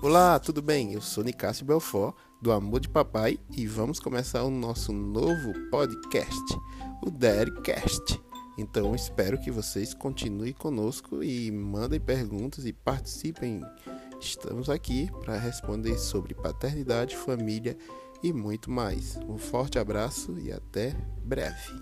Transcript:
Olá, tudo bem? Eu sou Nicásio Belfort, do Amor de Papai, e vamos começar o nosso novo podcast, o Daddycast. Então espero que vocês continuem conosco e mandem perguntas e participem. Estamos aqui para responder sobre paternidade, família e muito mais. Um forte abraço e até breve.